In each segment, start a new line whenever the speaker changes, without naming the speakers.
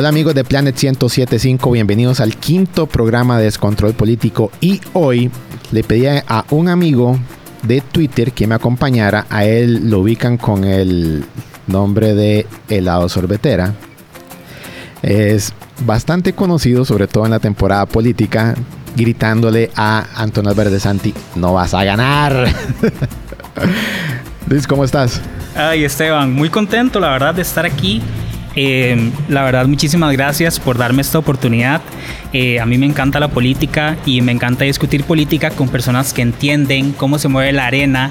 Hola amigos de Planet 1075, bienvenidos al quinto programa de Descontrol Político y hoy le pedí a un amigo de Twitter que me acompañara, a él lo ubican con el nombre de helado sorbetera. Es bastante conocido, sobre todo en la temporada política, gritándole a Antonio Verdesanti, no vas a ganar. Luis, ¿cómo estás?
Ay, Esteban, muy contento, la verdad, de estar aquí. Eh, la verdad, muchísimas gracias por darme esta oportunidad. Eh, a mí me encanta la política y me encanta discutir política con personas que entienden cómo se mueve la arena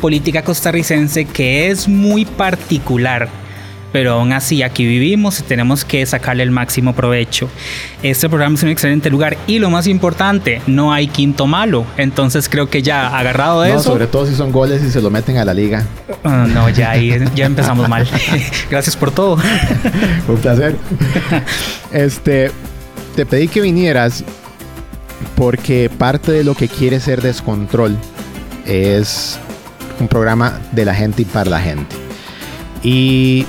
política costarricense, que es muy particular pero aún así aquí vivimos y tenemos que sacarle el máximo provecho. Este programa es un excelente lugar y lo más importante, no hay quinto malo. Entonces creo que ya agarrado de
no,
eso.
Sobre todo si son goles y se lo meten a la liga.
Ah, no, ya ahí ya empezamos mal. Gracias por todo.
un placer. Este, te pedí que vinieras porque parte de lo que quiere ser descontrol es un programa de la gente y para la gente. Y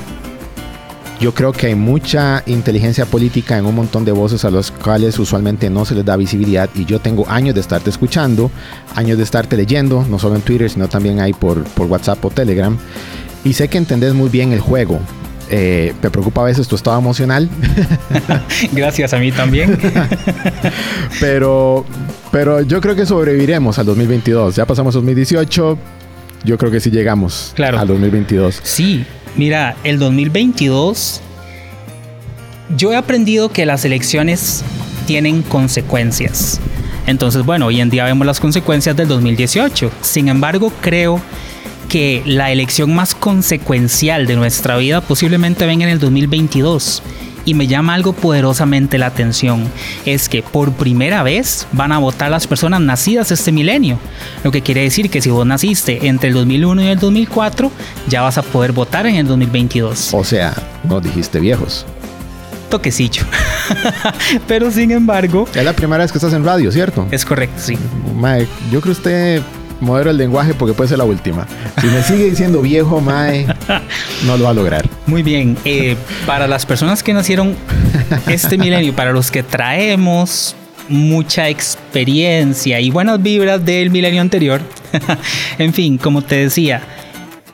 yo creo que hay mucha inteligencia política en un montón de voces a los cuales usualmente no se les da visibilidad y yo tengo años de estarte escuchando, años de estarte leyendo, no solo en Twitter, sino también ahí por, por WhatsApp o Telegram. Y sé que entendés muy bien el juego. Eh, me preocupa a veces tu estado emocional.
Gracias a mí también.
pero, pero yo creo que sobreviviremos al 2022. Ya pasamos 2018. Yo creo que sí llegamos
claro.
al 2022.
Sí, Mira, el 2022, yo he aprendido que las elecciones tienen consecuencias. Entonces, bueno, hoy en día vemos las consecuencias del 2018. Sin embargo, creo que la elección más consecuencial de nuestra vida posiblemente venga en el 2022 y me llama algo poderosamente la atención, es que por primera vez van a votar las personas nacidas este milenio. Lo que quiere decir que si vos naciste entre el 2001 y el 2004, ya vas a poder votar en el 2022.
O sea, no dijiste viejos.
Toquecillo. Pero sin embargo...
Es la primera vez que estás en radio, ¿cierto?
Es correcto, sí.
Mike, yo creo que usted modero el lenguaje porque puede ser la última. Si me sigue diciendo viejo, Mae, no lo va a lograr.
Muy bien. Eh, para las personas que nacieron este milenio, para los que traemos mucha experiencia y buenas vibras del milenio anterior, en fin, como te decía,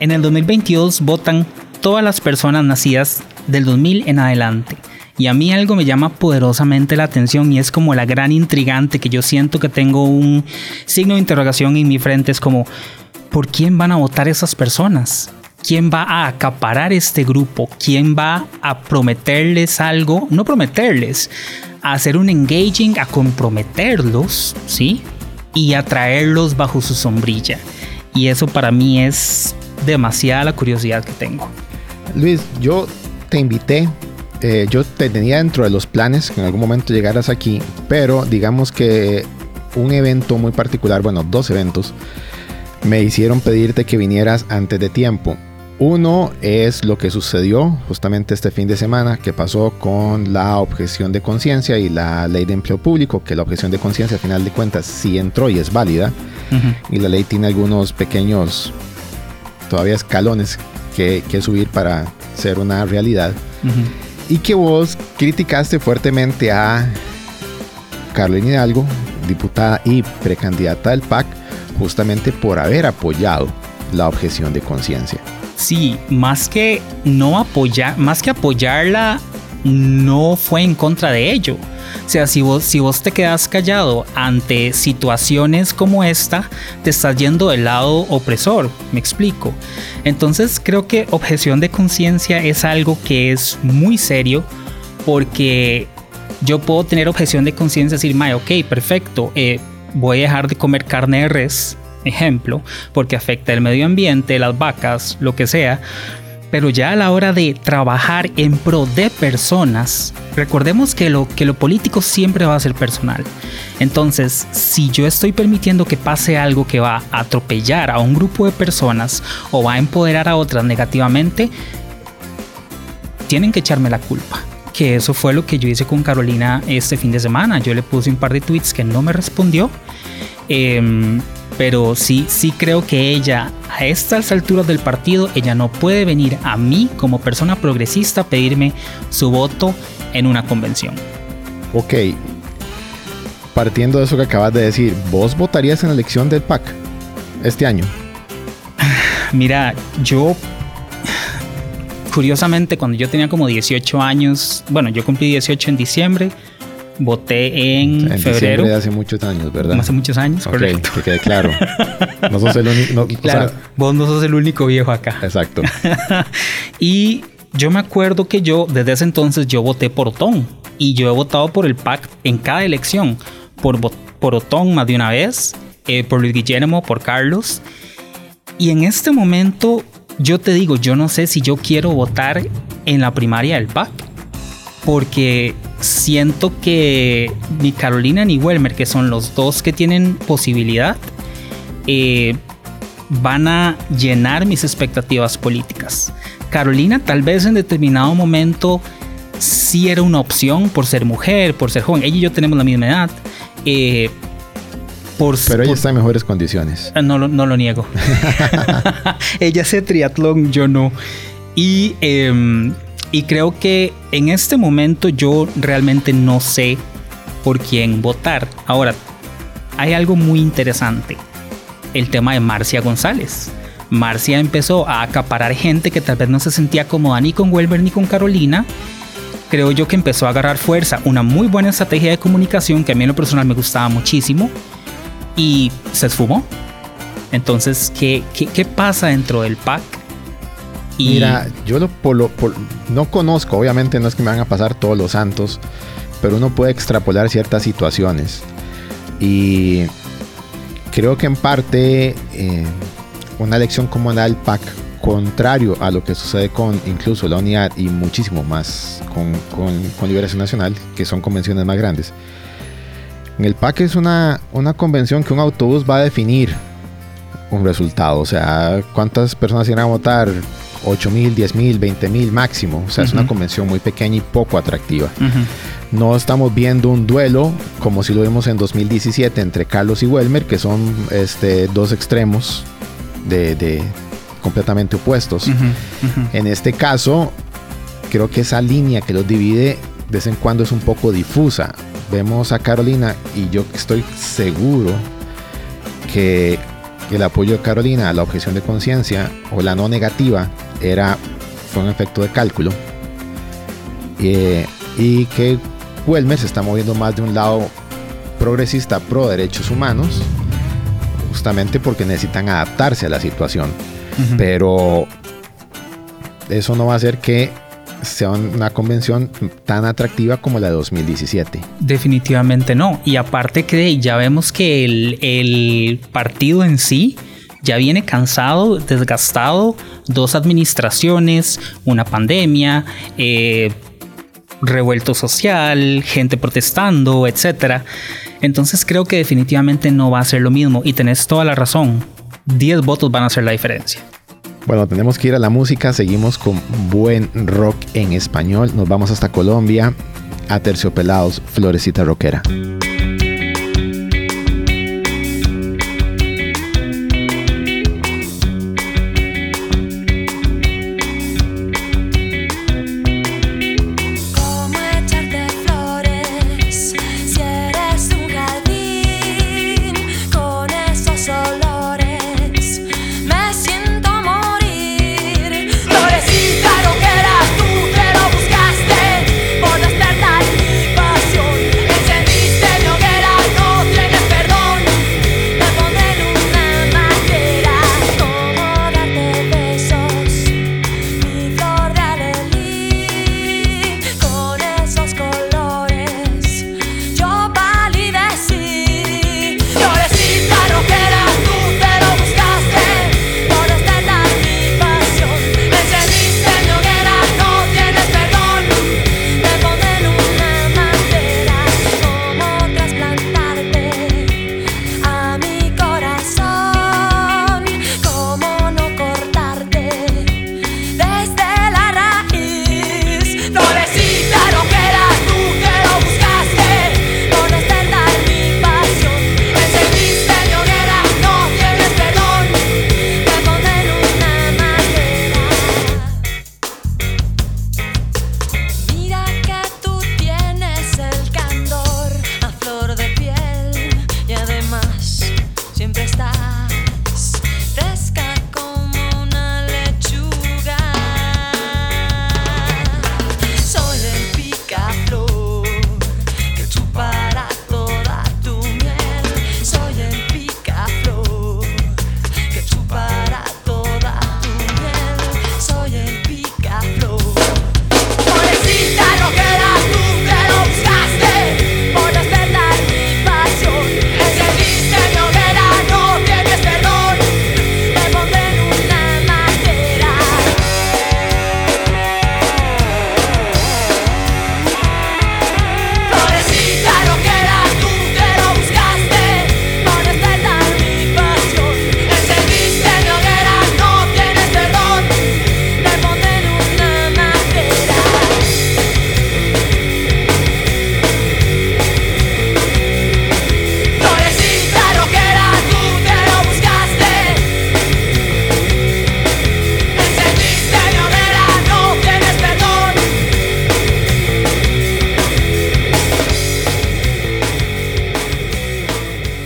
en el 2022 votan todas las personas nacidas del 2000 en adelante. Y a mí algo me llama poderosamente la atención y es como la gran intrigante que yo siento que tengo un signo de interrogación en mi frente. Es como, ¿por quién van a votar esas personas? ¿Quién va a acaparar este grupo? ¿Quién va a prometerles algo? No prometerles, a hacer un engaging, a comprometerlos, ¿sí? Y a traerlos bajo su sombrilla. Y eso para mí es demasiada la curiosidad que tengo.
Luis, yo te invité eh, yo te tenía dentro de los planes que en algún momento llegaras aquí, pero digamos que un evento muy particular, bueno, dos eventos, me hicieron pedirte que vinieras antes de tiempo. Uno es lo que sucedió justamente este fin de semana, que pasó con la objeción de conciencia y la ley de empleo público, que la objeción de conciencia, a final de cuentas, sí entró y es válida. Y la ley tiene algunos pequeños, todavía escalones que, que subir para ser una realidad y que vos criticaste fuertemente a Carolina Hidalgo, diputada y precandidata del PAC, justamente por haber apoyado la objeción de conciencia.
Sí, más que no apoyar, más que apoyarla, no fue en contra de ello. O sea, si vos, si vos te quedas callado ante situaciones como esta, te estás yendo del lado opresor, me explico. Entonces creo que objeción de conciencia es algo que es muy serio porque yo puedo tener objeción de conciencia y decir, Mae, ok, perfecto, eh, voy a dejar de comer carne de res, ejemplo, porque afecta el medio ambiente, las vacas, lo que sea pero ya a la hora de trabajar en pro de personas, recordemos que lo, que lo político siempre va a ser personal. Entonces, si yo estoy permitiendo que pase algo que va a atropellar a un grupo de personas o va a empoderar a otras negativamente, tienen que echarme la culpa. Que eso fue lo que yo hice con Carolina este fin de semana. Yo le puse un par de tweets que no me respondió. Eh, pero sí, sí creo que ella, a estas alturas del partido, ella no puede venir a mí como persona progresista a pedirme su voto en una convención.
Ok, partiendo de eso que acabas de decir, ¿vos votarías en la elección del PAC este año?
Mira, yo curiosamente cuando yo tenía como 18 años, bueno, yo cumplí 18 en diciembre, voté en, en febrero.
de hace muchos años, ¿verdad?
Hace muchos años,
okay,
correcto.
Que quede claro. No sos el único.
claro, vos no sos el único viejo acá.
Exacto.
y yo me acuerdo que yo, desde ese entonces, yo voté por Otón. Y yo he votado por el PAC en cada elección. Por, por Otón más de una vez, eh, por Luis Guillermo, por Carlos. Y en este momento, yo te digo, yo no sé si yo quiero votar en la primaria del PAC. Porque siento que ni Carolina ni Welmer, que son los dos que tienen posibilidad, eh, van a llenar mis expectativas políticas. Carolina tal vez en determinado momento sí era una opción por ser mujer, por ser joven. Ella y yo tenemos la misma edad. Eh,
por, Pero ella está en mejores condiciones.
Ah, no, no lo niego. ella hace triatlón, yo no. Y, eh, y creo que en este momento yo realmente no sé por quién votar. Ahora, hay algo muy interesante. El tema de Marcia González. Marcia empezó a acaparar gente que tal vez no se sentía cómoda ni con Welber ni con Carolina. Creo yo que empezó a agarrar fuerza, una muy buena estrategia de comunicación que a mí en lo personal me gustaba muchísimo y se esfumó. Entonces, ¿qué, pasa dentro del PAC?
Mira, yo lo, no conozco, obviamente no es que me van a pasar todos los santos, pero uno puede extrapolar ciertas situaciones. Y creo que en parte eh, una elección como la del PAC, contrario a lo que sucede con incluso la unidad y muchísimo más con, con, con Liberación Nacional, que son convenciones más grandes. En el PAC es una, una convención que un autobús va a definir un resultado. O sea, ¿cuántas personas irán a votar? 8 mil, 10 mil, 20 mil máximo. O sea, uh -huh. es una convención muy pequeña y poco atractiva. Uh -huh. No estamos viendo un duelo como si lo vimos en 2017 entre Carlos y Welmer, que son este, dos extremos de, de completamente opuestos. Uh -huh. En este caso, creo que esa línea que los divide de vez en cuando es un poco difusa. Vemos a Carolina y yo estoy seguro que el apoyo de Carolina a la objeción de conciencia o la no negativa era fue un efecto de cálculo eh, y que Welmer se está moviendo más de un lado progresista pro derechos humanos justamente porque necesitan adaptarse a la situación uh -huh. pero eso no va a hacer que sea una convención tan atractiva como la de 2017.
Definitivamente no. Y aparte que ya vemos que el, el partido en sí ya viene cansado, desgastado, dos administraciones, una pandemia, eh, revuelto social, gente protestando, etc. Entonces creo que definitivamente no va a ser lo mismo y tenés toda la razón. 10 votos van a hacer la diferencia.
Bueno, tenemos que ir a la música. Seguimos con buen rock en español. Nos vamos hasta Colombia a Terciopelados, Florecita Rockera.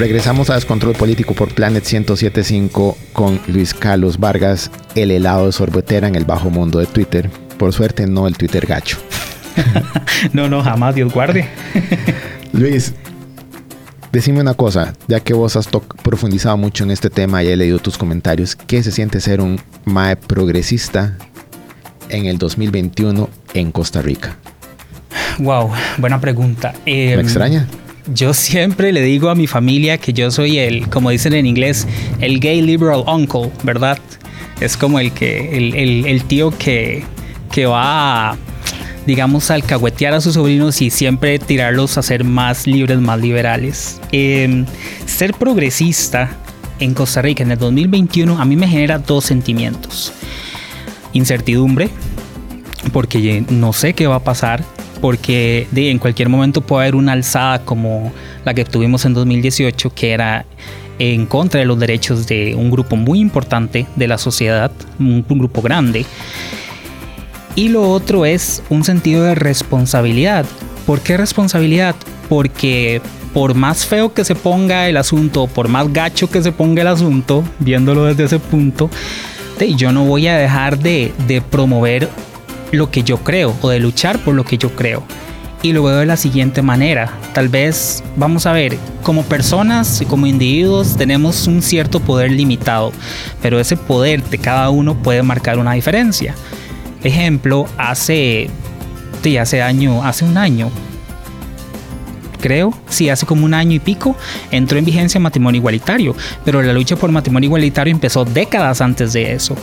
Regresamos a Descontrol Político por Planet 1075 con Luis Carlos Vargas, el helado de sorbetera en el bajo mundo de Twitter. Por suerte, no el Twitter gacho.
no, no, jamás, Dios guarde.
Luis, decime una cosa, ya que vos has profundizado mucho en este tema y he leído tus comentarios, ¿qué se siente ser un MAE progresista en el 2021 en Costa Rica?
Wow, buena pregunta.
¿Me em, extraña?
Yo siempre le digo a mi familia que yo soy el, como dicen en inglés, el gay liberal uncle, ¿verdad? Es como el que, el, tío que, que va a, digamos, alcahuetear a sus sobrinos y siempre tirarlos a ser más libres, más liberales. Em, ser progresista en Costa Rica en el 2021 a mí me genera dos sentimientos. Incertidumbre, porque no sé qué va a pasar porque en cualquier momento puede haber una alzada como la que tuvimos en 2018, que era en contra de los derechos de un grupo muy importante de la sociedad, un, grupo grande. Y lo otro es un sentido de responsabilidad. ¿Por qué responsabilidad? Porque por más feo que se ponga el asunto, por más gacho que se ponga el asunto, viéndolo desde ese punto, yo no voy a dejar de, promover lo que yo creo o de luchar por lo que yo creo. Y lo veo de la siguiente manera. Tal vez, vamos a ver, como personas y como individuos tenemos un cierto poder limitado, pero ese poder de cada uno puede marcar una diferencia. Ejemplo, hace, sí, hace año, hace un año, creo, sí, hace como un año y pico, entró en vigencia matrimonio igualitario, pero la lucha por matrimonio igualitario empezó décadas antes de eso.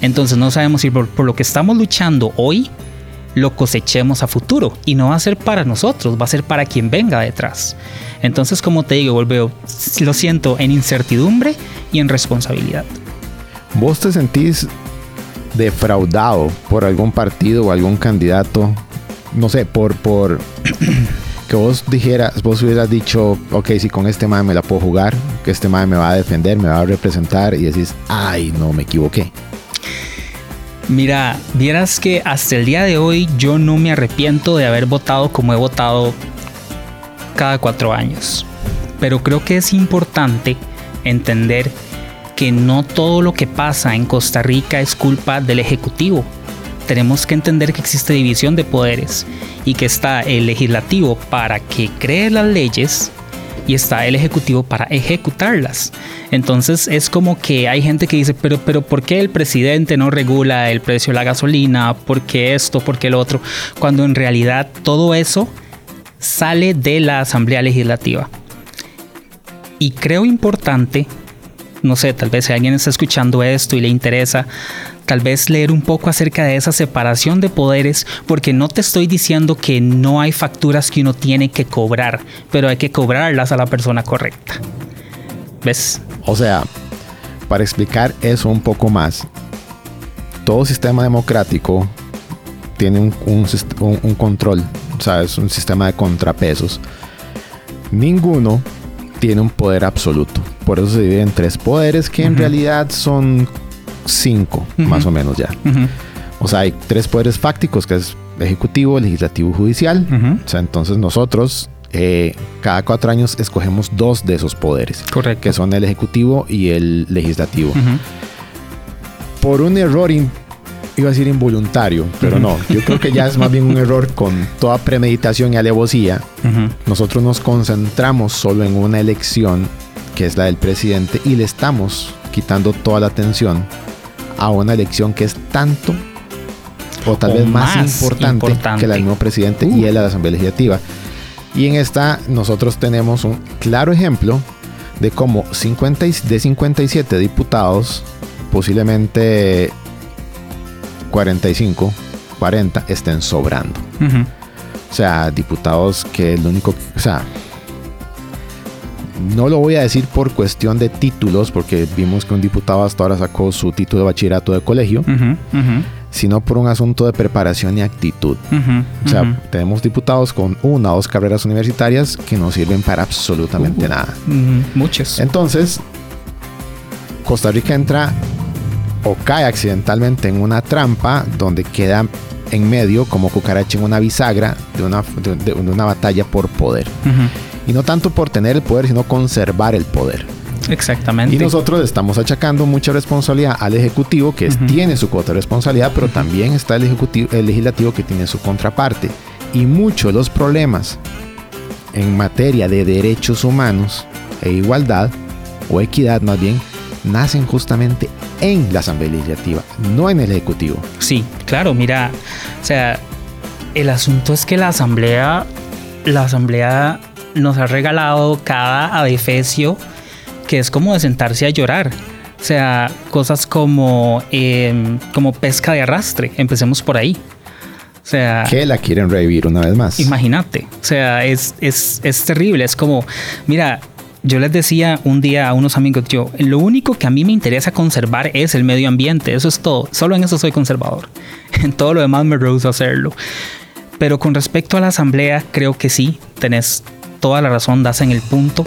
Entonces no sabemos si por, lo que estamos luchando hoy lo cosechemos a futuro y no va a ser para nosotros, va a ser para quien venga detrás. Entonces, como te digo, volveo, lo siento en incertidumbre y en responsabilidad.
¿Vos te sentís defraudado por algún partido o algún candidato? No sé, por, por que vos dijeras, vos hubieras dicho, ok, si con este mae me la puedo jugar, que este mae me va a defender, me va a representar y decís, ay, no, me equivoqué.
Mira, vieras que hasta el día de hoy yo no me arrepiento de haber votado como he votado cada cuatro años. Pero creo que es importante entender que no todo lo que pasa en Costa Rica es culpa del Ejecutivo tenemos que entender que existe división de poderes y que está el legislativo para que cree las leyes y está el ejecutivo para ejecutarlas. Entonces es como que hay gente que dice, pero, pero ¿por qué el presidente no regula el precio de la gasolina? ¿Por qué esto? ¿Por qué lo otro? Cuando en realidad todo eso sale de la Asamblea Legislativa. Y creo importante, no sé, tal vez si alguien está escuchando esto y le interesa, tal vez leer un poco acerca de esa separación de poderes, porque no te estoy diciendo que no hay facturas que uno tiene que cobrar, pero hay que cobrarlas a la persona correcta. ¿Ves?
O sea, para explicar eso un poco más, todo sistema democrático tiene un, control, o sea, es un sistema de contrapesos. Ninguno tiene un poder absoluto. Por eso se divide en tres poderes que en realidad son cinco, más o menos ya. O sea, hay tres poderes fácticos, que es ejecutivo, legislativo y judicial. O sea, entonces nosotros eh, cada cuatro años escogemos dos de esos poderes.
Correcto.
Que son el ejecutivo y el legislativo. Por un error, iba a decir involuntario, pero no. Yo creo que ya es más bien un error con toda premeditación y alevosía. Nosotros nos concentramos solo en una elección, que es la del presidente, y le estamos quitando toda la atención a una elección que es tanto o tal vez más, importante, que la del mismo presidente y el de la Asamblea Legislativa. Y en esta nosotros tenemos un claro ejemplo de cómo 50 de 57 diputados, posiblemente 45, 40 estén sobrando. O sea, diputados que el único, o sea, no lo voy a decir por cuestión de títulos, porque vimos que un diputado hasta ahora sacó su título de bachillerato de colegio, sino por un asunto de preparación y actitud. o sea, tenemos diputados con una o dos carreras universitarias que no sirven para absolutamente nada.
Muchos.
Entonces, Costa Rica entra o cae accidentalmente en una trampa donde queda en medio como cucaracha en una bisagra de una, de, una batalla por poder. Y no tanto por tener el poder, sino conservar el poder.
Exactamente.
Y nosotros estamos achacando mucha responsabilidad al Ejecutivo, que tiene su cuota de responsabilidad, pero también está el, ejecutivo, el Legislativo, que tiene su contraparte. Y muchos de los problemas en materia de derechos humanos e igualdad, o equidad más bien, nacen justamente en la Asamblea Legislativa, no en el Ejecutivo.
Sí, claro, mira, o sea, el asunto es que la Asamblea, la Asamblea nos ha regalado cada adefesio que es como de sentarse a llorar. O sea, cosas como, em, como pesca de arrastre. Empecemos por ahí. O sea,
que la quieren revivir una vez más.
Imagínate. O sea, es, es, es terrible. Es como, mira, yo les decía un día a unos amigos, yo, lo único que a mí me interesa conservar es el medio ambiente. Eso es todo. Solo en eso soy conservador. En todo lo demás me rehuso a hacerlo. Pero con respecto a la asamblea, creo que sí, tenés toda la razón, das en el punto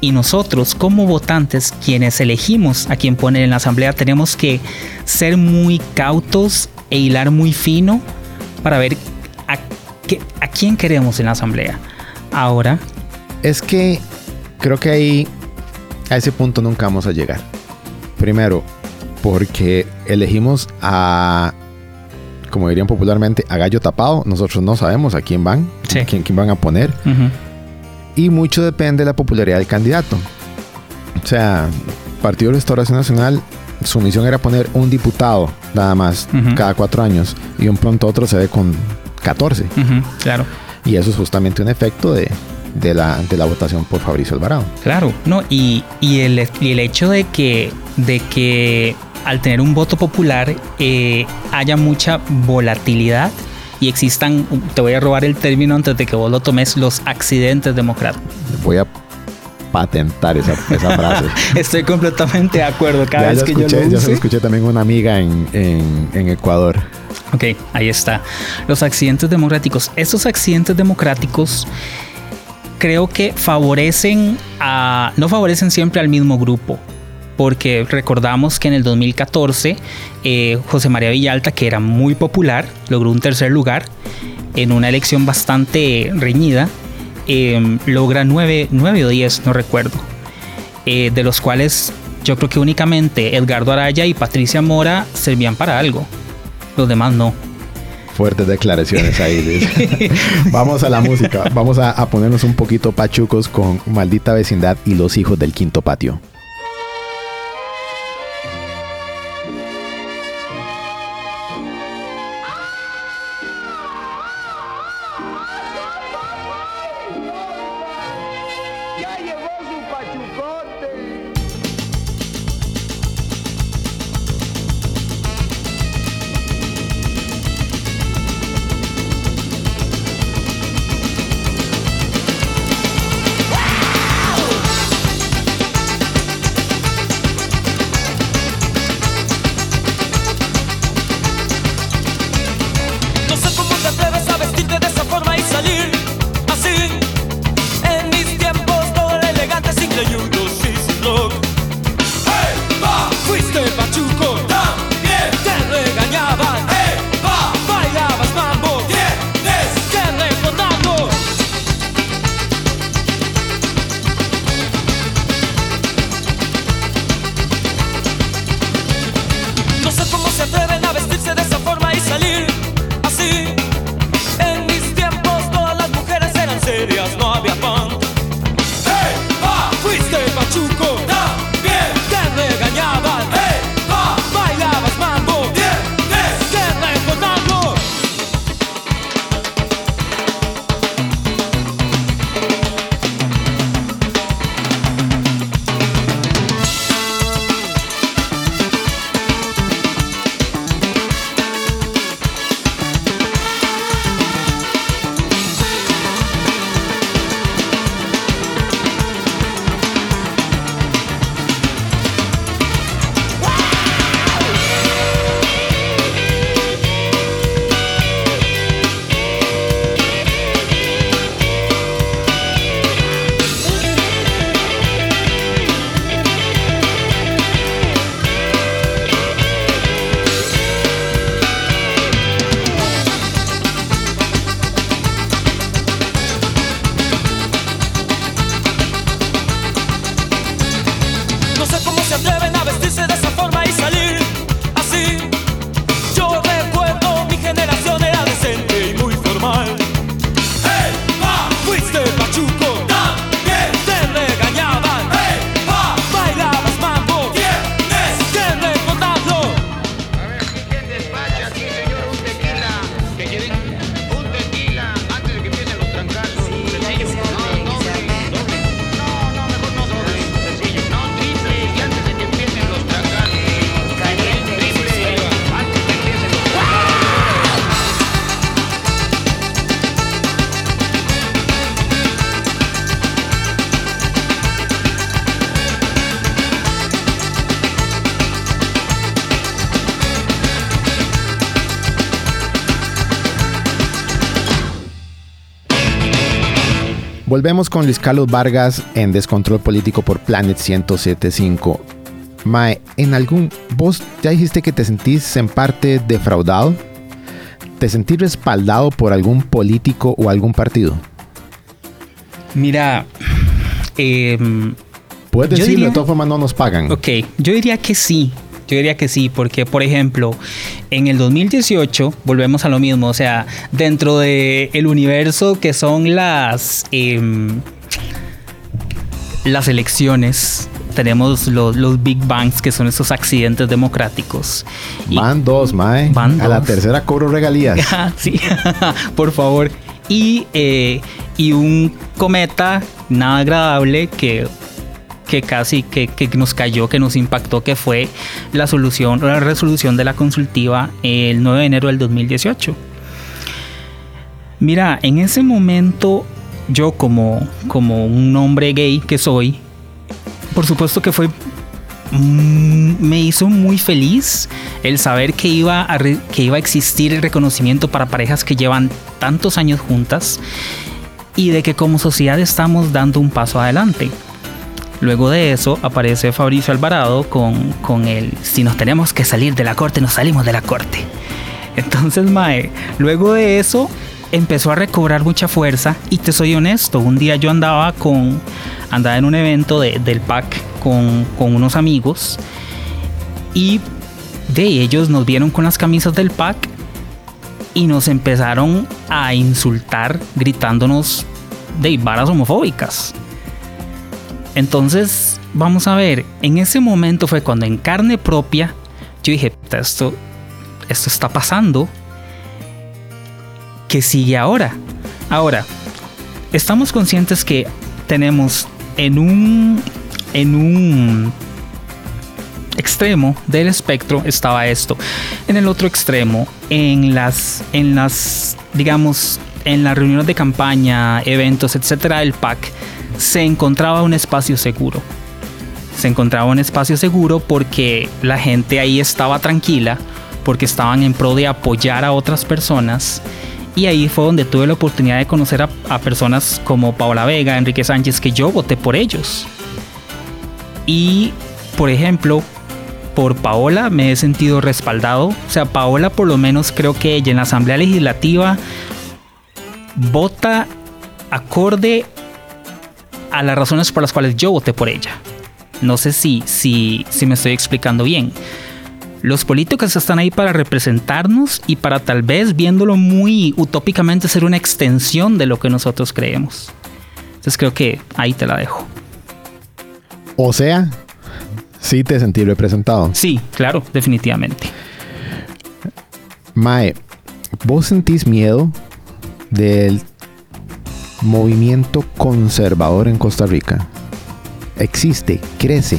y nosotros como votantes, quienes elegimos a quien poner en la asamblea, tenemos que ser muy cautos e hilar muy fino para ver a, a quién queremos en la asamblea. Ahora.
Es que creo que ahí a ese punto nunca vamos a llegar. Primero, porque elegimos a, como dirían popularmente, a gallo tapado. Nosotros no sabemos a quién van, a quién, van a poner y mucho depende de la popularidad del candidato. O sea, Partido de Restauración Nacional, su misión era poner un diputado nada más cada cuatro años y un pronto otro se ve con 14.
claro.
Y eso es justamente un efecto de, la, de la votación por Fabricio Alvarado.
Claro, no, y, el, el, hecho de que, de que al tener un voto popular eh, haya mucha volatilidad y existan, te voy a robar el término antes de que vos lo tomes, los accidentes democráticos.
Voy a patentar esa, frase.
Estoy completamente de acuerdo cada vez que yo lo use.
Ya se lo escuché también una amiga en, en, Ecuador.
Ok, ahí está. Los accidentes democráticos. Estos accidentes democráticos creo que favorecen a... no favorecen siempre al mismo grupo porque recordamos que en el 2014 eh, José María Villalta, que era muy popular, logró un tercer lugar en una elección bastante reñida, em, logra 9, o 10, no recuerdo, eh, de los cuales yo creo que únicamente Edgardo Araya y Patricia Mora servían para algo, los demás no.
Fuertes declaraciones ahí. vamos a la música, vamos a ponernos un poquito pachucos con Maldita Vecindad y los hijos del quinto patio. Volvemos con Luis Carlos Vargas en Descontrol Político por Planet 1075. Mae, en algún. ¿Vos ya dijiste que te sentís en parte defraudado? ¿Te sentís respaldado por algún político o algún partido?
Mira. em,
Puedes decirlo, de todas formas no nos pagan.
Ok, yo diría que sí. Yo diría que sí, porque por ejemplo, en el 2018 volvemos a lo mismo, o sea, dentro de el universo que son las em, las elecciones, tenemos los, los Big Bangs, que son esos accidentes democráticos.
Van dos, Mae.
Van
A la
dos.
tercera cobro regalías.
Ah, sí, por favor. Y, eh, y un cometa nada agradable que, que casi que, que nos cayó, que nos impactó, que fue la solución, la resolución de la consultiva el 9 de enero del 2018. Mira, en ese momento yo como, como un hombre gay que soy, por supuesto que fue mm, me hizo muy feliz el saber que iba, a que iba a existir el reconocimiento para parejas que llevan tantos años juntas y de que como sociedad estamos dando un paso adelante. Luego de eso aparece Fabricio Alvarado con, con el si nos tenemos que salir de la corte, nos salimos de la corte. Entonces, Mae, luego de eso empezó a recobrar mucha fuerza y te soy honesto, un día yo andaba con andaba en un evento de- del PAC con, con unos amigos y de ellos nos vieron con las camisas del PAC y nos empezaron a insultar gritándonos de varas homofóbicas. Entonces, vamos a ver, en ese momento fue cuando en carne propia yo dije, "Puta, esto, esto está pasando. ¿Qué sigue ahora? Ahora, estamos conscientes que tenemos en un, en un extremo del espectro estaba esto. En el otro extremo, en las, en las, digamos, en las reuniones de campaña, eventos, etcétera, del PAC, se encontraba un espacio seguro. Se encontraba un espacio seguro porque la gente ahí estaba tranquila, porque estaban en pro de apoyar a otras personas. Y ahí fue donde tuve la oportunidad de conocer a, a personas como Paola Vega, Enrique Sánchez, que yo voté por ellos. Y, por ejemplo, por Paola me he sentido respaldado. O sea, Paola por lo menos creo que ella en la Asamblea Legislativa vota acorde a las razones por las cuales yo voté por ella. No sé si, si, si me estoy explicando bien. Los políticos están ahí para representarnos y para tal vez viéndolo muy utópicamente ser una extensión de lo que nosotros creemos. Entonces creo que ahí te la dejo.
O sea, sí te sentí representado.
Sí, claro, definitivamente.
Mae, ¿vos sentís miedo del movimiento conservador en Costa Rica? Existe, crece.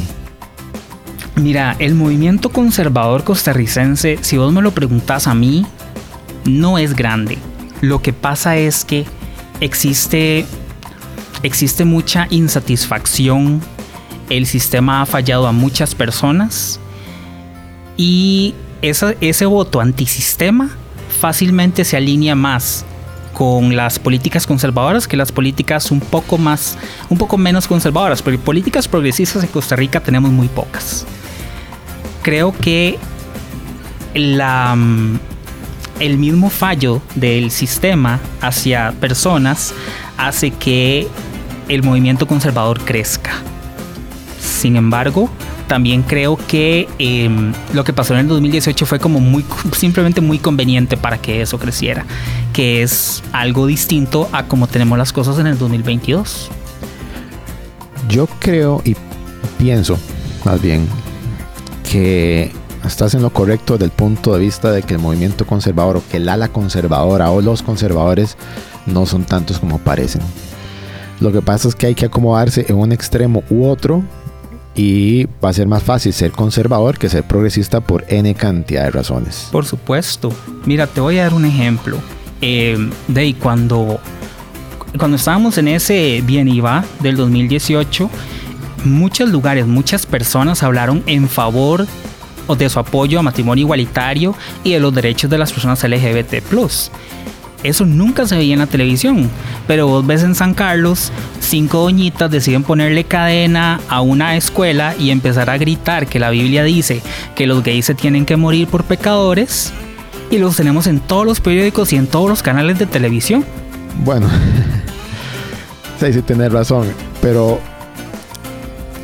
Mira, el movimiento conservador costarricense, si vos me lo preguntas a mí, no es grande. Lo que pasa es que existe, existe mucha insatisfacción. El sistema ha fallado a muchas personas. Y ese voto antisistema fácilmente se alinea más con las políticas conservadoras que las políticas un poco más, un poco menos conservadoras, porque políticas progresistas en Costa Rica tenemos muy pocas. Creo que la, mm, el mismo fallo del sistema hacia personas hace que el movimiento conservador crezca. Sin embargo, también creo que em, lo que pasó en el 2018 fue como muy simplemente muy conveniente para que eso creciera, que es algo distinto a como tenemos las cosas en el 2022.
Yo creo y pienso, más bien, que estás en lo correcto desde el punto de vista de que el movimiento conservador o que el ala conservadora o los conservadores no son tantos como parecen. Lo que pasa es que hay que acomodarse en un extremo u otro y va a ser más fácil ser conservador que ser progresista por N cantidad de razones.
Por supuesto. Mira, te voy a dar un ejemplo. Eh, de cuando, cuando estábamos en ese bien y va del 2018, muchos lugares, muchas personas hablaron en favor o de su apoyo a matrimonio igualitario y de los derechos de las personas LGBT. eso nunca se veía en la televisión. Pero vos ves en San Carlos, cinco doñitas deciden ponerle cadena a una escuela y empezar a gritar que la Biblia dice que los gays se tienen que morir por pecadores. Y los tenemos en todos los periódicos y en todos los canales de televisión.
Bueno, sí, sí, tener razón. Pero,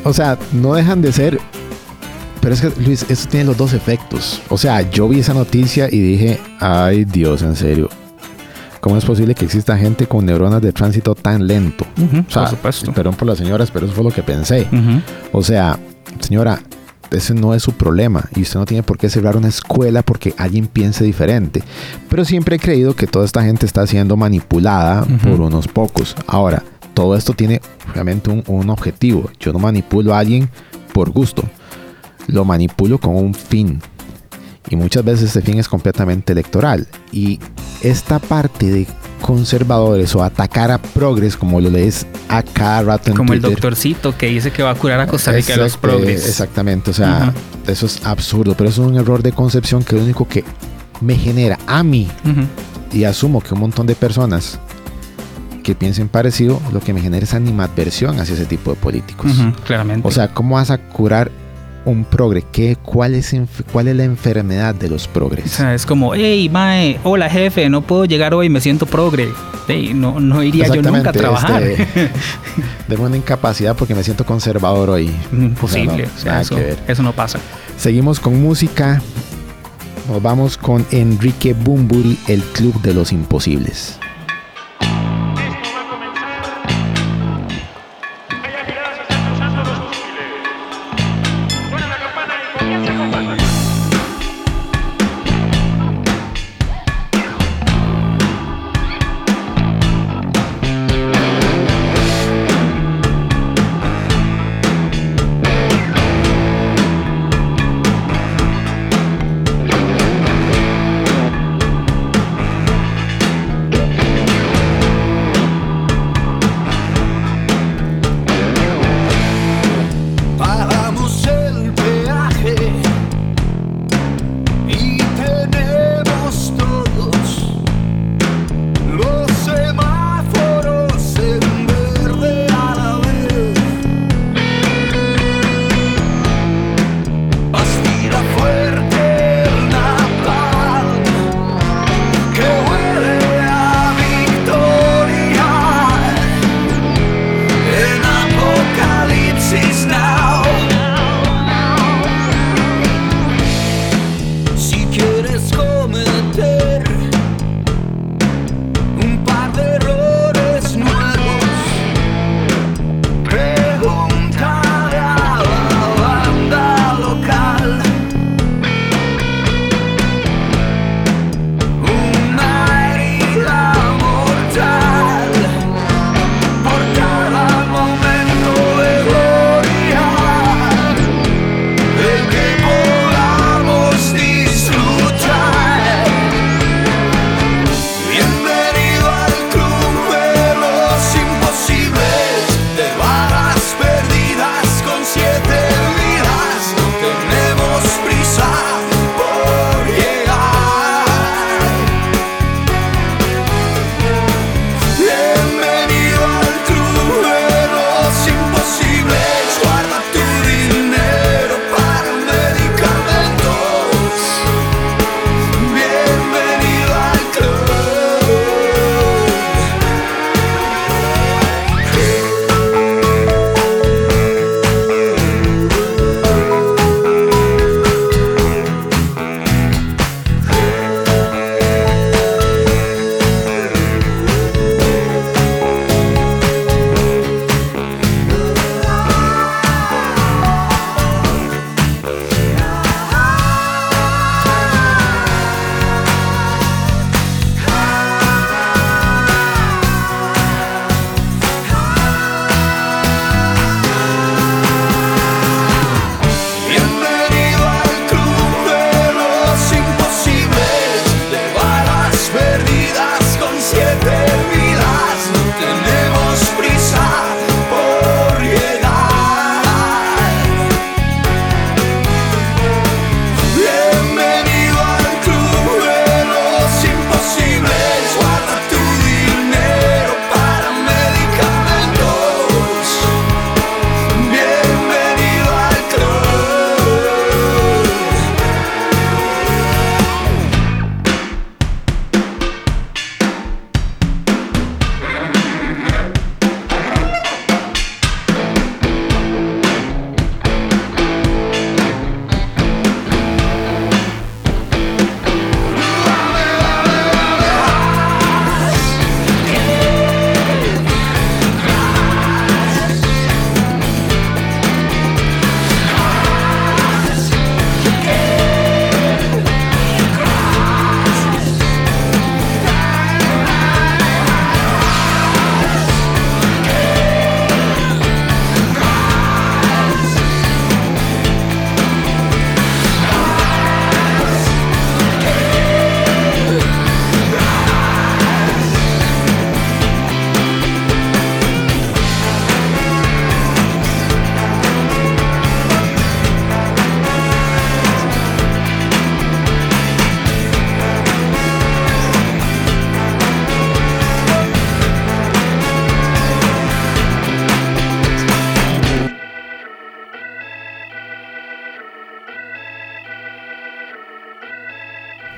o sea, no dejan de ser pero es que, Luis, esto tiene los dos efectos. O sea, yo vi esa noticia y dije, ay Dios, en serio. ¿Cómo es posible que exista gente con neuronas de tránsito tan lento?
o sea, por supuesto.
Perdón por las señoras, pero eso fue lo que pensé. O sea, señora, ese no es su problema y usted no tiene por qué cerrar una escuela porque alguien piense diferente. Pero siempre he creído que toda esta gente está siendo manipulada por unos pocos. Ahora, todo esto tiene realmente un, un, objetivo. Yo no manipulo a alguien por gusto lo manipulo con un fin. Y muchas veces ese fin es completamente electoral. Y esta parte de conservadores o atacar a progres, como lo lees a cada rato
en Como el doctorcito que dice que va a curar a Costa Rica a los progres.
Exactamente, o sea, eso es absurdo, pero eso es un error de concepción que lo único que me genera a mí, y asumo que un montón de personas que piensen parecido, lo que me genera es animadversión hacia ese tipo de políticos.
claramente.
O sea, ¿cómo vas a curar un progre? ¿Qué, cuál, es, ¿Cuál es la enfermedad de los progres?
O sea, es como, hey, mae, hola jefe, no puedo llegar hoy, me siento progre. Hey, no, no iría yo nunca a trabajar. Este,
una incapacidad porque me siento conservador hoy.
Imposible, eso, eso no pasa.
Seguimos con música. Nos vamos con Enrique Bumburi, el Club de los Imposibles.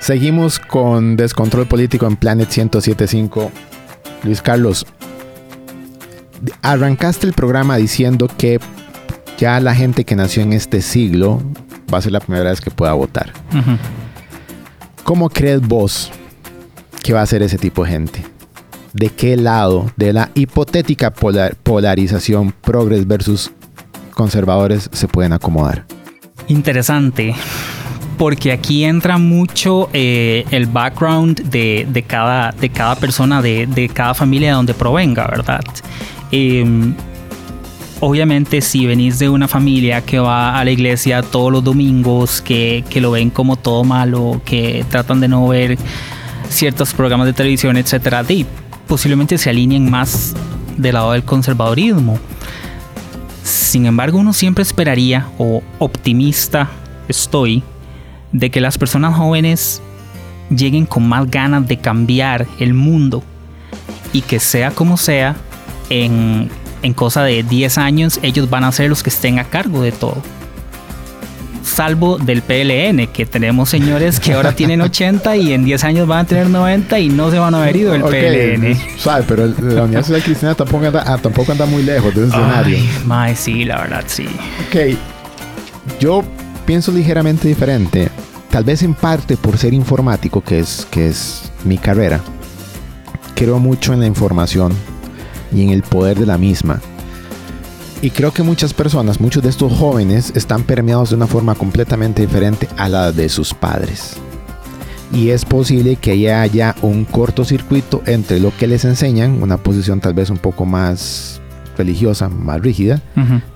Seguimos con descontrol político en Planet 1075. Luis Carlos, arrancaste el programa diciendo que ya la gente que nació en este siglo va a ser la primera vez que pueda votar. ¿Cómo crees vos que va a ser ese tipo de gente? ¿De qué lado de la hipotética polarización progres versus conservadores se pueden acomodar?
Interesante porque aquí entra mucho eh, el background de, cada, de cada persona, de, cada familia de donde provenga, ¿verdad? Em, obviamente si venís de una familia que va a la iglesia todos los domingos, que, lo ven como todo malo, que tratan de no ver ciertos programas de televisión, etcétera, posiblemente se alineen más del lado del conservadorismo. Sin embargo, uno siempre esperaría, o optimista estoy, de que las personas jóvenes lleguen con más ganas de cambiar el mundo y que sea como sea, en, en cosa de 10 años ellos van a ser los que estén a cargo de todo. Salvo del PLN, que tenemos señores que ahora tienen 80 y en 10 años van a tener 90 y no se van a haber ido el PLN.
Sabe, pero la Unidad Social Cristiana tampoco anda, ah, tampoco anda muy lejos de ese escenario.
Mae, sí, la verdad, sí.
Ok. Yo pienso ligeramente diferente. Tal vez en parte por ser informático, que es, que es mi carrera. Creo mucho en la información y en el poder de la misma. Y creo que muchas personas, muchos de estos jóvenes, están permeados de una forma completamente diferente a la de sus padres. Y es posible que haya un cortocircuito entre lo que les enseñan, una posición tal vez un poco más religiosa más rígida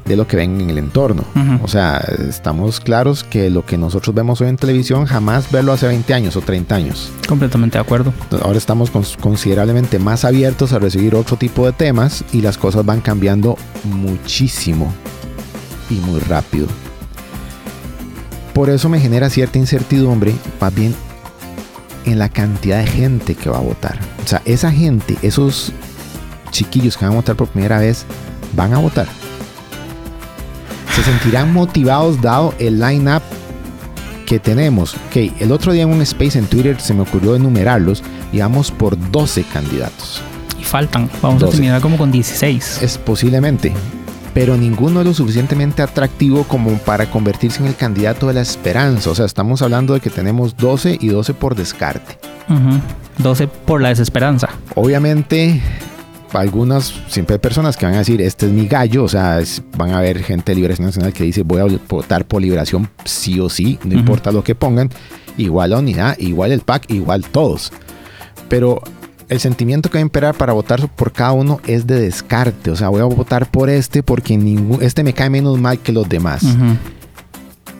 de lo que ven en el entorno. O sea, estamos claros que lo que nosotros vemos hoy en televisión jamás verlo hace 20 años o 30 años.
Completamente de acuerdo.
Ahora estamos considerablemente más abiertos a recibir otro tipo de temas y las cosas van cambiando muchísimo y muy rápido. Por eso me genera cierta incertidumbre, más bien en la cantidad de gente que va a votar. O sea, esa gente, esos chiquillos que van a votar por primera vez van a votar. Se sentirán motivados dado el line-up que tenemos. Ok, el otro día en un space en Twitter se me ocurrió enumerarlos y vamos por 12 candidatos.
Y faltan, vamos a terminar como con 16.
Es posiblemente, pero ninguno es lo suficientemente atractivo como para convertirse en el candidato de la esperanza. O sea, estamos hablando de que tenemos 12 y 12 por descarte.
12 por la desesperanza.
Obviamente, algunas, siempre hay personas que van a decir, este es mi gallo, o sea, van a haber gente de Liberación Nacional que dice, voy a votar por liberación sí o sí, no importa lo que pongan, igual la unidad, igual el PAC, igual todos. Pero el sentimiento que va a imperar para votar por cada uno es de descarte, o sea, voy a votar por este porque ningún, este me cae menos mal que los demás.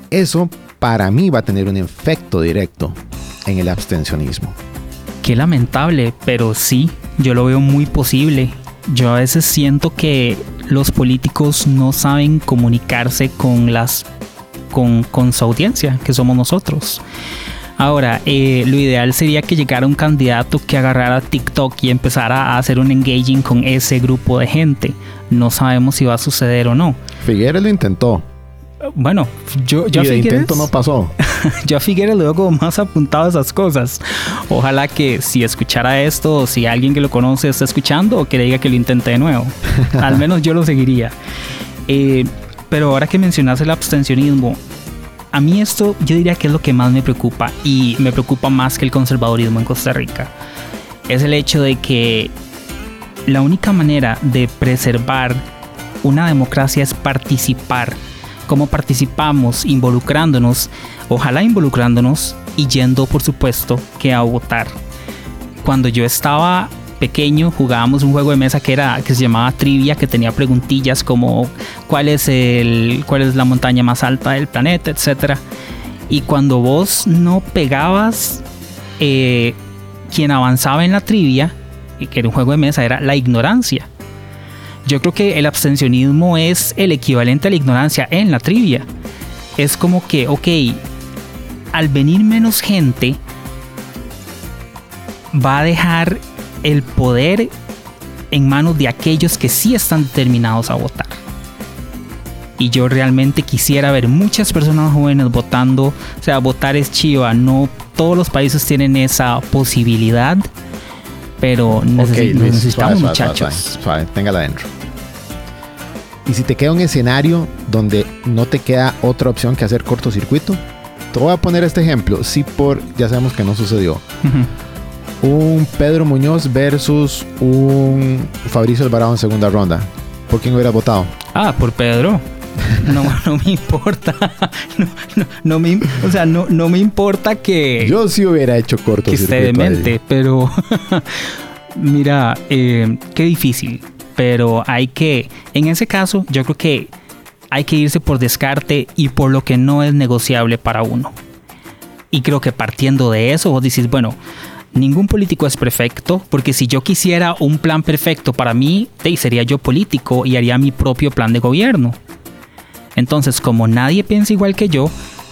Eso para mí va a tener un efecto directo en el abstencionismo.
Qué lamentable, pero sí, yo lo veo muy posible. Yo a veces siento que los políticos no saben comunicarse con las con, con su audiencia, que somos nosotros. Ahora, eh, lo ideal sería que llegara un candidato que agarrara TikTok y empezara a hacer un engaging con ese grupo de gente. No sabemos si va a suceder o no.
Figueres lo intentó.
Bueno, yo, yo
y intento no pasó.
yo a Figueres lo veo como más apuntado a esas cosas. Ojalá que si escuchara esto, o si alguien que lo conoce está escuchando, o que le diga que lo intente de nuevo. Al menos yo lo seguiría. Eh, pero ahora que mencionas el abstencionismo, a mí esto yo diría que es lo que más me preocupa y me preocupa más que el conservadurismo en Costa Rica. Es el hecho de que la única manera de preservar una democracia es participar cómo participamos involucrándonos, ojalá involucrándonos y yendo por supuesto que a votar. Cuando yo estaba pequeño jugábamos un juego de mesa que era que se llamaba trivia que tenía preguntillas como cuál es el cuál es la montaña más alta del planeta etcétera y cuando vos no pegabas eh, quien avanzaba en la trivia que era un juego de mesa era la ignorancia yo creo que el abstencionismo es el equivalente a la ignorancia en la trivia. Es como que, ok, al venir menos gente, va a dejar el poder en manos de aquellos que sí están determinados a votar. y yo realmente quisiera ver muchas personas jóvenes votando. O sea, votar es chiva, no todos los países tienen esa posibilidad, pero necesitamos muchachos.
téngala adentro. Y si te queda un escenario donde no te queda otra opción que hacer cortocircuito, te voy a poner este ejemplo. Si por, ya sabemos que no sucedió, un Pedro Muñoz versus un Fabricio Alvarado en segunda ronda, ¿por quién hubiera votado?
Ah, por Pedro. No, no me importa. No, me, o sea, no, no me importa que.
Yo sí hubiera hecho corto.
Que esté demente, pero. mira, eh, qué difícil. Pero hay que. En ese caso, yo creo que hay que irse por descarte y por lo que no es negociable para uno. Y creo que partiendo de eso, vos decís, bueno, ningún político es perfecto, porque si yo quisiera un plan perfecto para mí, sería yo político y haría mi propio plan de gobierno. Entonces, como nadie piensa igual que yo,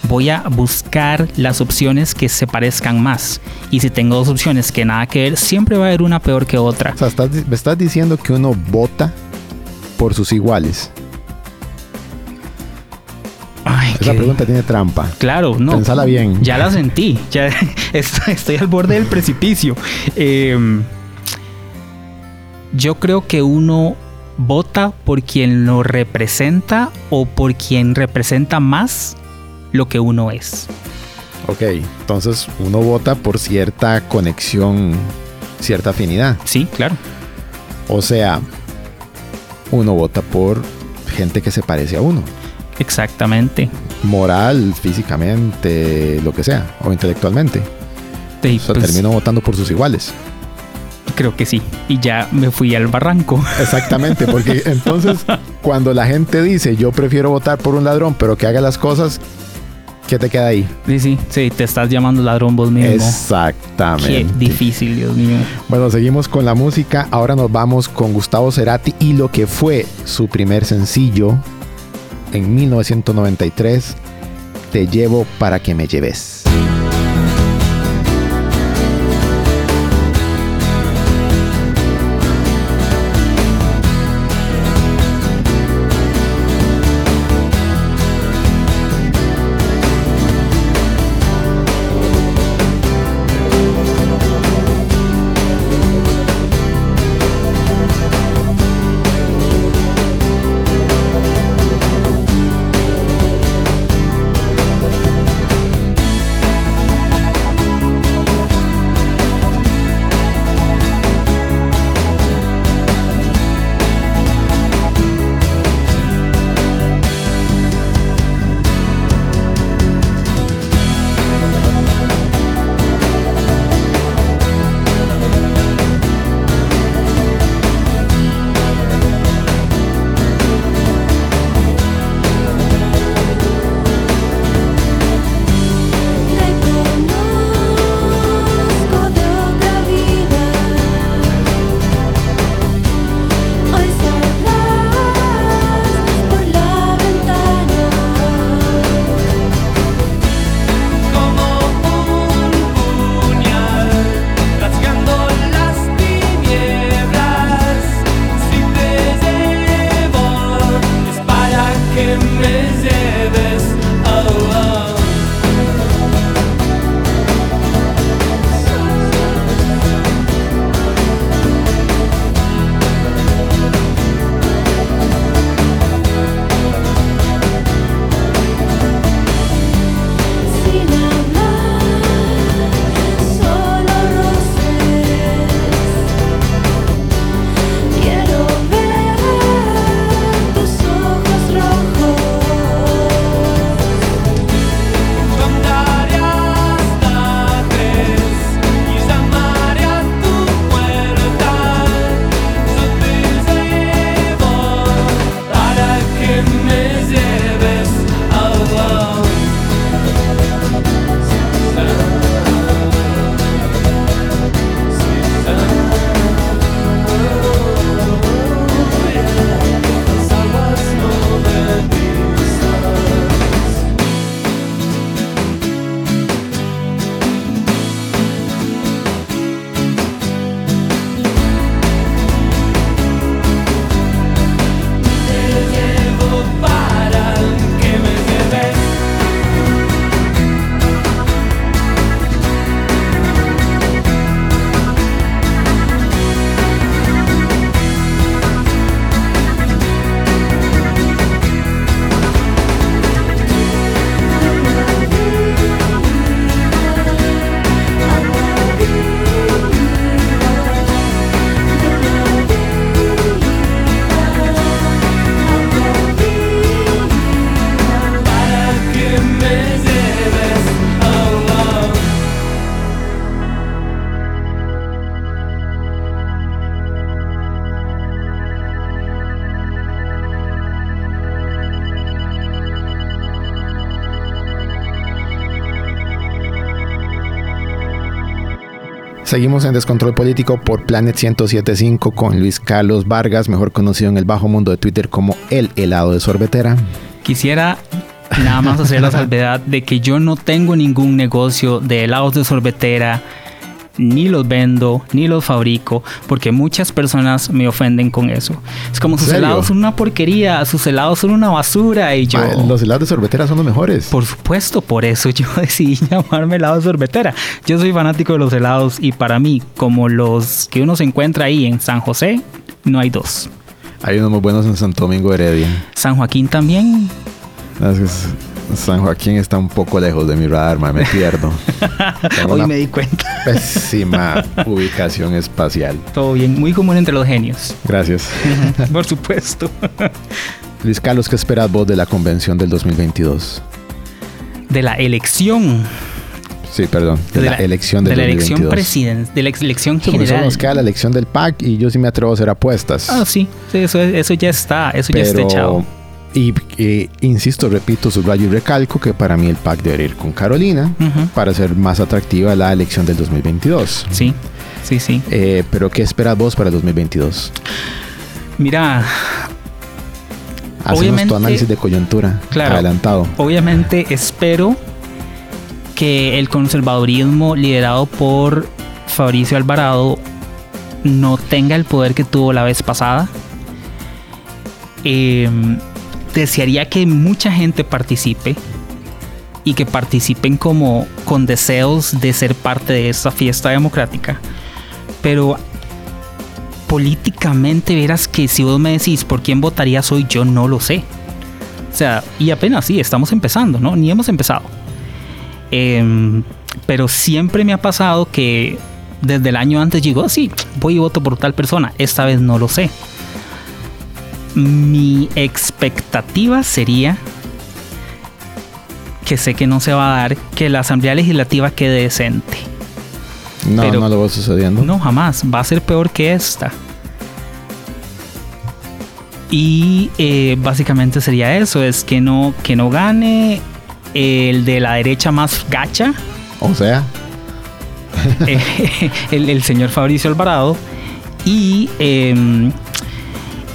voy a buscar las opciones que se parezcan más. Y si tengo dos opciones que nada que ver, siempre va a haber una peor que otra.
O sea, estás, me estás diciendo que uno vota por sus iguales. Esa pregunta tiene trampa.
Claro, no.
Pensala bien.
Ya la sentí. Ya estoy, al borde del precipicio. Em, yo creo que uno vota por quien lo representa o por quien representa más lo que uno es.
Ok, entonces uno vota por cierta conexión, cierta afinidad.
Sí, claro.
O sea, uno vota por gente que se parece a uno.
Exactamente.
Moral, físicamente, lo que sea, o intelectualmente. o sea, pues termino votando por sus iguales.
Creo que sí. Y ya me fui al barranco.
Exactamente, porque entonces cuando la gente dice yo prefiero votar por un ladrón, pero que haga las cosas, ¿qué te queda ahí?
Sí, sí, sí, te estás llamando ladrón vos mismo.
Exactamente.
Qué difícil, Dios mío.
Bueno, seguimos con la música. Ahora nos vamos con Gustavo Cerati y lo que fue su primer sencillo en 1993, Te llevo para que me lleves. Seguimos en Descontrol Político por Planet 1075 con Luis Carlos Vargas, mejor conocido en el bajo mundo de Twitter como el helado de sorbetera.
Quisiera nada más hacer la salvedad de que yo no tengo ningún negocio de helados de sorbetera ni los vendo, ni los fabrico, porque muchas personas me ofenden con eso. Es como sus helados son una porquería, sus helados son una basura y yo...
los helados de sorbetera son los mejores.
Por supuesto, por eso yo decidí llamarme helado de sorbetera. Yo soy fanático de los helados y para mí, como los que uno se encuentra ahí en San José, no hay dos.
Hay unos muy buenos en Santo Domingo Heredia.
San Joaquín también.
San Joaquín está un poco lejos de mi radar, me pierdo.
Hoy me di cuenta.
Pésima ubicación espacial.
Todo bien, muy común entre los genios.
Gracias.
Por supuesto.
Luis Carlos, ¿qué esperas vos de la convención del 2022?
De la elección.
Sí, perdón. De, la, elección del
de la
2022.
elección presidencial, de la elección general.
Solo nos queda la elección del PAC y yo sí me atrevo a hacer apuestas.
Ah, sí, eso, eso ya está, eso ya está echado.
Y insisto, repito, subrayo y recalco que para mí el PAC debe ir con Carolina para ser más atractiva la elección del 2022.
Sí, sí, sí.
Eh, pero ¿qué esperas vos para el 2022?
Mira,
Hacemos tu análisis de coyuntura adelantado.
Obviamente espero que el conservadurismo liderado por Fabricio Alvarado no tenga el poder que tuvo la vez pasada. Eh, desearía que mucha gente participe y que participen como con deseos de ser parte de esta fiesta democrática. Pero políticamente verás que si vos me decís por quién votaría soy yo no lo sé. O sea, y apenas sí, estamos empezando, ¿no? Ni hemos empezado. Em, pero siempre me ha pasado que desde el año antes digo, sí, voy y voto por tal persona. Esta vez no lo sé mi expectativa sería que sé que no se va a dar que la Asamblea Legislativa quede decente.
No, no lo va sucediendo.
No, jamás. Va a ser peor que esta. Y eh, básicamente sería eso, es que no, que no gane el de la derecha más gacha.
O sea.
Eh, el, señor Fabricio Alvarado. Y em,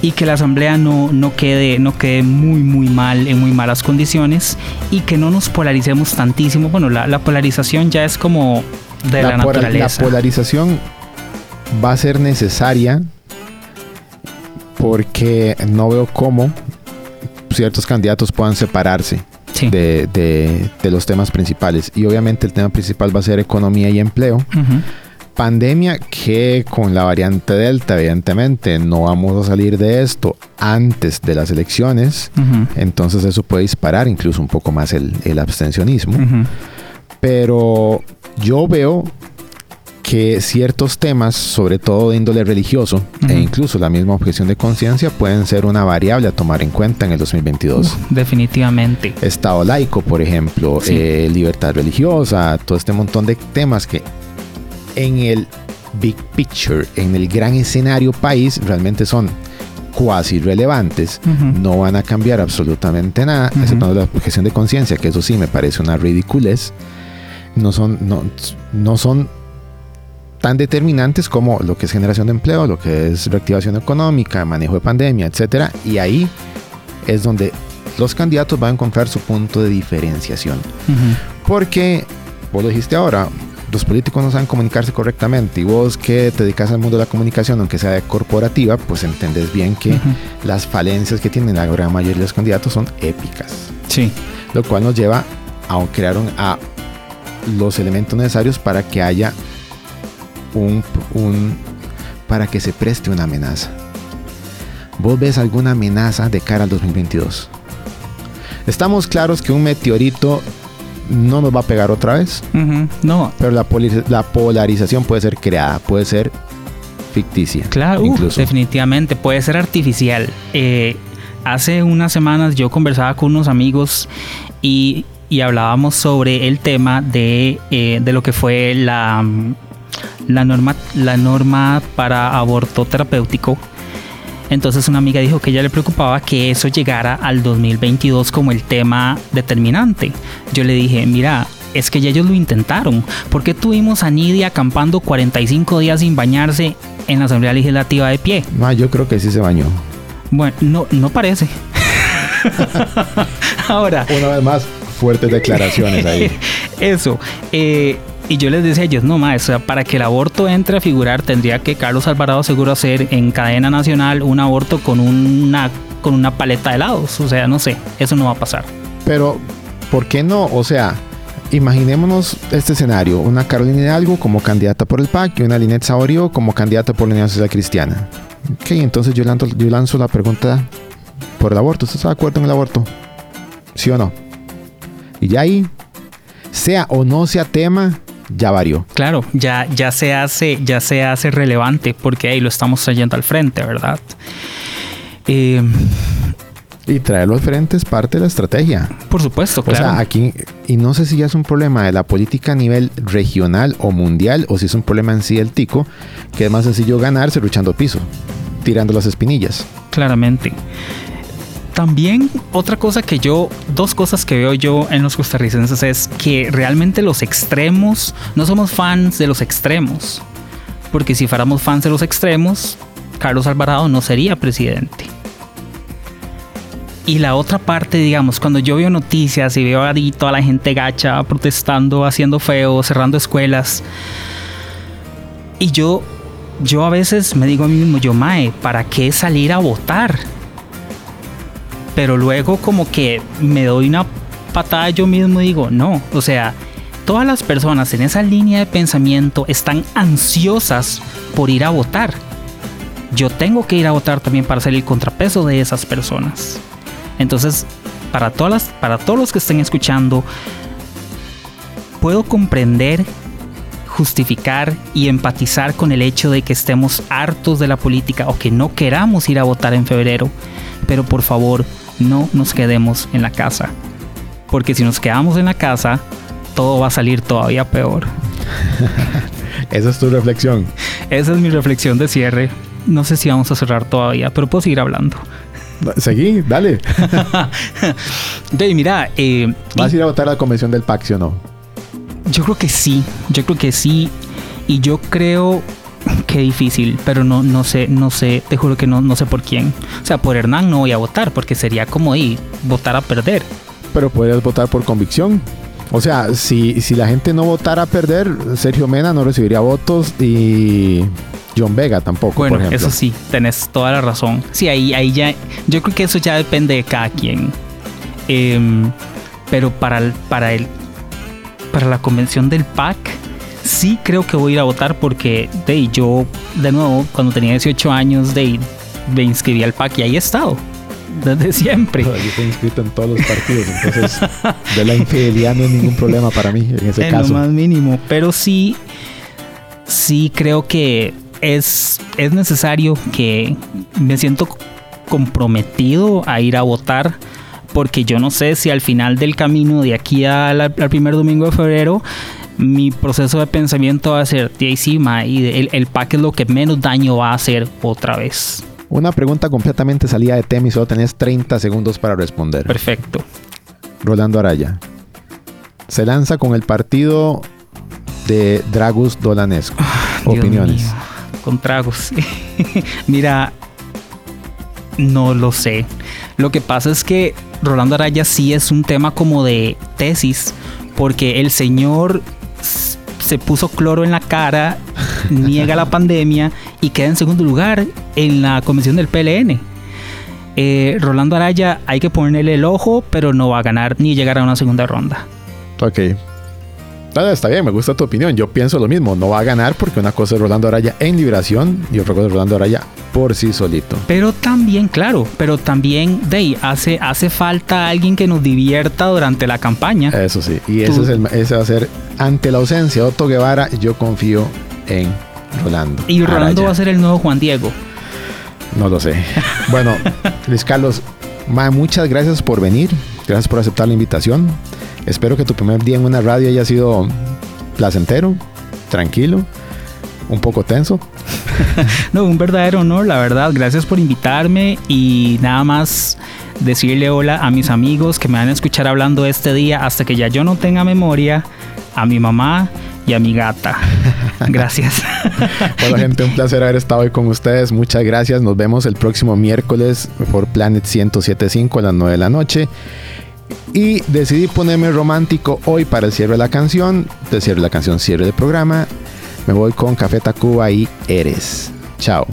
y que la asamblea no, no, quede, no quede muy muy mal en muy malas condiciones y que no nos polaricemos tantísimo. Bueno, la, polarización ya es como de la, naturaleza.
La polarización va a ser necesaria porque no veo cómo ciertos candidatos puedan separarse de, de, los temas principales. Y obviamente el tema principal va a ser economía y empleo pandemia que con la variante Delta, evidentemente, no vamos a salir de esto antes de las elecciones. Entonces eso puede disparar incluso un poco más el, abstencionismo. Pero yo veo que ciertos temas, sobre todo de índole religioso, e incluso la misma objeción de conciencia, pueden ser una variable a tomar en cuenta en el 2022.
definitivamente.
Estado laico, por ejemplo, eh, libertad religiosa, todo este montón de temas que en el big picture, en el gran escenario país, realmente son cuasi relevantes, no van a cambiar absolutamente nada, excepto la objeción de conciencia, que eso sí me parece una ridiculez. No son, no, no son tan determinantes como lo que es generación de empleo, lo que es reactivación económica, manejo de pandemia, etcétera, y ahí es donde los candidatos van a encontrar su punto de diferenciación. Porque, vos lo dijiste ahora, los políticos no saben comunicarse correctamente y vos que te dedicas al mundo de la comunicación, aunque sea corporativa, pues entendés bien que las falencias que tienen la gran mayoría de los candidatos son épicas.
Sí.
Lo cual nos lleva a crear a los elementos necesarios para que haya un, un para que se preste una amenaza. ¿Vos ves alguna amenaza de cara al 2022? Estamos claros que un meteorito no nos va a pegar otra vez.
No.
Pero la, polarización puede ser creada, puede ser ficticia.
Claro, incluso. definitivamente, puede ser artificial. Eh, hace unas semanas yo conversaba con unos amigos y, hablábamos sobre el tema de, eh, de lo que fue la, la, norma, la norma para aborto terapéutico entonces una amiga dijo que ella le preocupaba que eso llegara al 2022 como el tema determinante. Yo le dije, mira, es que ya ellos lo intentaron. ¿Por qué tuvimos a Nidia acampando 45 días sin bañarse en la Asamblea Legislativa de pie?
No, yo creo que sí se bañó.
Bueno, no, no parece. Ahora.
Una vez más, fuertes declaraciones ahí.
Eso. Eh, y yo les decía a ellos, no más, para que el aborto entre a figurar, tendría que Carlos Alvarado seguro hacer en cadena nacional un aborto con una, con una paleta de helados. O sea, no sé, eso no va a pasar.
Pero, ¿por qué no? O sea, imaginémonos este escenario: una Carolina Hidalgo como candidata por el PAC y una Linet Saborio como candidata por la Unión Social Cristiana. Ok, entonces yo lanzo, yo lanzo la pregunta por el aborto. ¿Usted está de acuerdo en el aborto? ¿Sí o no? Y ya ahí, sea o no sea tema, ya varió.
Claro, ya, ya, se hace, ya se hace relevante porque ahí lo estamos trayendo al frente, ¿verdad?
Eh, y traerlo al frente es parte de la estrategia.
Por supuesto,
claro. O sea, aquí, y no sé si ya es un problema de la política a nivel regional o mundial, o si es un problema en sí del tico, que es más sencillo ganarse luchando piso, tirando las espinillas.
Claramente. También otra cosa que yo, dos cosas que veo yo en los costarricenses es que realmente los extremos, no somos fans de los extremos. Porque si fuéramos fans de los extremos, Carlos Alvarado no sería presidente. Y la otra parte, digamos, cuando yo veo noticias y veo a toda la gente gacha protestando, haciendo feo, cerrando escuelas. Y yo, yo a veces me digo a mí mismo, yo, Mae, ¿para qué salir a votar? Pero luego como que me doy una patada yo mismo y digo, no, o sea, todas las personas en esa línea de pensamiento están ansiosas por ir a votar. Yo tengo que ir a votar también para ser el contrapeso de esas personas. Entonces, para, todas para todos los que estén escuchando, puedo comprender, justificar y empatizar con el hecho de que estemos hartos de la política o que no queramos ir a votar en febrero, pero por favor, no nos quedemos en la casa. Porque si nos quedamos en la casa, todo va a salir todavía peor.
Esa es tu reflexión.
Esa es mi reflexión de cierre. No sé si vamos a cerrar todavía, pero puedo seguir hablando.
Seguí, dale.
de, mira. Eh,
¿Vas a ir a votar a la convención del PAC, o no?
Yo creo que sí. Yo creo que sí. Y yo creo que difícil, pero no, no sé, no sé, te juro que no, no sé por quién. O sea, por Hernán no voy a votar porque sería como ir votar a perder.
Pero podrías votar por convicción. O sea, si, si la gente no votara a perder, Sergio Mena no recibiría votos y John Vega tampoco.
Bueno, eso sí, tenés toda la razón. Sí, ahí, ahí ya. Yo creo que eso ya depende de cada quien. Em, pero para el, para el. Para la convención del PAC, sí creo que voy a ir a votar porque de yo, de nuevo, cuando tenía 18 años, de, me inscribí al PAC y ahí he estado. Desde siempre.
yo estoy inscrito en todos los partidos, entonces de la infidelidad no es ningún problema para mí en ese caso.
Lo más mínimo, pero sí, sí creo que es, es necesario que me siento comprometido a ir a votar porque yo no sé si al final del camino de aquí al primer domingo de febrero mi proceso de pensamiento va a ser de encima y el, el pack es lo que menos daño va a hacer otra vez.
Una pregunta completamente salida de tema y solo tenés 30 segundos para responder.
Perfecto.
Rolando Araya. Se lanza con el partido de Dragus Dolanesco. Ah, Opiniones
con tragos. Mira, no lo sé. Lo que pasa es que Rolando Araya sí es un tema como de tesis, porque el señor se puso cloro en la cara, niega la pandemia y queda en segundo lugar en la convención del PLN. Eh, Rolando Araya hay que ponerle el ojo, pero no va a ganar ni llegar a una segunda ronda.
Ok, está bien, me gusta tu opinión. Yo pienso lo mismo. No va a ganar porque una cosa es Rolando Araya en liberación y otra cosa es Rolando Araya por sí solito.
Pero también, claro, pero también, Dey, hace, hace falta alguien que nos divierta durante la campaña.
Eso sí, y ese, es el, ese va a ser, ante la ausencia de Otto Guevara, yo confío en Rolando.
Y Rolando va a ser el nuevo Juan Diego.
No lo sé. Bueno, Luis Carlos, muchas gracias por venir. Gracias por aceptar la invitación. Espero que tu primer día en una radio haya sido placentero, tranquilo, un poco tenso.
no, un verdadero honor, la verdad. Gracias por invitarme y nada más decirle hola a mis amigos que me van a escuchar hablando este día hasta que ya yo no tenga memoria, a mi mamá y a mi gata. Gracias.
Hola gente, un placer haber estado hoy con ustedes. Muchas gracias. Nos vemos el próximo miércoles por Planet 1075 a las 9 de la noche. Y decidí ponerme romántico hoy para el cierre de la canción. De cierre la canción, cierre del programa. Me voy con Café Tacuba y Eres. Chao.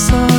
Se